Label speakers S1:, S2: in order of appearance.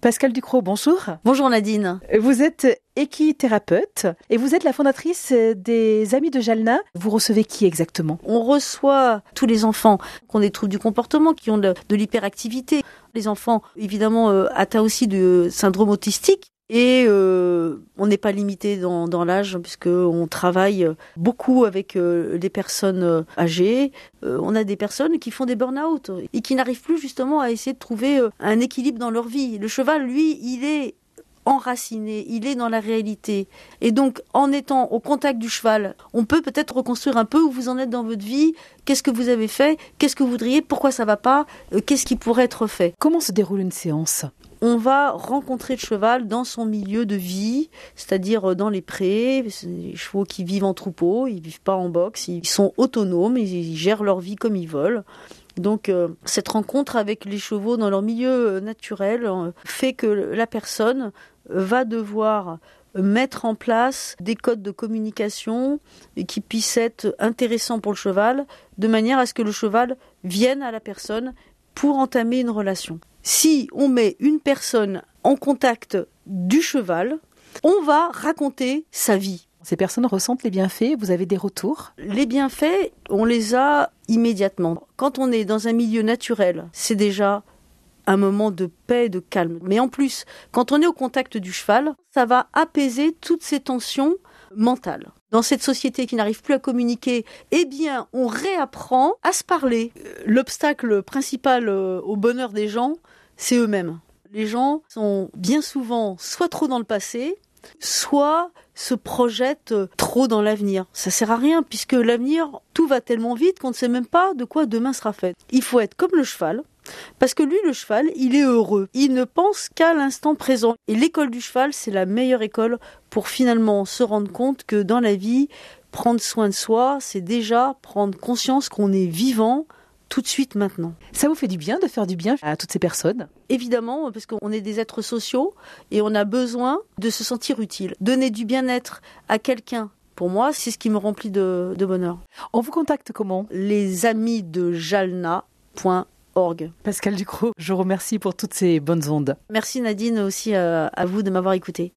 S1: Pascal Ducrot, bonjour.
S2: Bonjour Nadine.
S1: Vous êtes équithérapeute et vous êtes la fondatrice des Amis de Jalna. Vous recevez qui exactement?
S2: On reçoit tous les enfants qui ont des troubles du comportement, qui ont de, l'hyperactivité. Les enfants, évidemment, euh, atteints aussi de syndrome autistique. Et euh, on n'est pas limité dans, l'âge puisqu'on travaille beaucoup avec euh, des personnes euh, âgées. on a des personnes qui font des burn-out et qui n'arrivent plus justement à essayer de trouver un équilibre dans leur vie. Le cheval, lui, il est enraciné, il est dans la réalité. Et donc, en étant au contact du cheval, on peut peut-être reconstruire un peu où vous en êtes dans votre vie, qu'est-ce que vous avez fait, qu'est-ce que vous voudriez, pourquoi ça va pas, qu'est-ce qui pourrait être fait?
S1: Comment se déroule une séance?
S2: On va rencontrer le cheval dans son milieu de vie, c'est-à-dire dans les prés, les chevaux qui vivent en troupeau, ils vivent pas en boxe, ils sont autonomes, ils gèrent leur vie comme ils veulent. Donc euh, cette rencontre avec les chevaux dans leur milieu euh, naturel euh, fait que la personne va devoir mettre en place des codes de communication qui puissent être intéressants pour le cheval, de manière à ce que le cheval vienne à la personne pour entamer une relation si on met une personne en contact du cheval, on va raconter sa vie.
S1: Ces personnes ressentent les bienfaits, vous avez des retours?
S2: Les bienfaits, on les a immédiatement. Quand on est dans un milieu naturel, c'est déjà un moment de paix, de calme. Mais en plus, quand on est au contact du cheval, ça va apaiser toutes ces tensions mentales. Dans cette société qui n'arrive plus à communiquer, eh bien, on réapprend à se parler. L'obstacle principal euh, au bonheur des gens, c'est eux-mêmes. Les gens sont bien souvent soit trop dans le passé, soit se projettent trop dans l'avenir. Ça sert à rien puisque l'avenir, tout va tellement vite qu'on ne sait même pas de quoi demain sera fait. Il faut être comme le cheval, parce que lui, le cheval, il est heureux. Il ne pense qu'à l'instant présent. Et l'école du cheval, c'est la meilleure école pour finalement se rendre compte que dans la vie, prendre soin de soi, c'est déjà prendre conscience qu'on est vivant, tout de suite maintenant.
S1: Ça vous fait du bien de faire du bien à toutes ces personnes?
S2: Évidemment, parce qu'on est des êtres sociaux et on a besoin de se sentir utile. Donner du bien-être à quelqu'un pour moi, c'est ce qui me remplit de, bonheur.
S1: On vous contacte comment?
S2: Les amis de
S1: Pascal Ducrot, je vous remercie pour toutes ces bonnes ondes.
S2: Merci Nadine aussi à, euh, à vous de m'avoir écouté.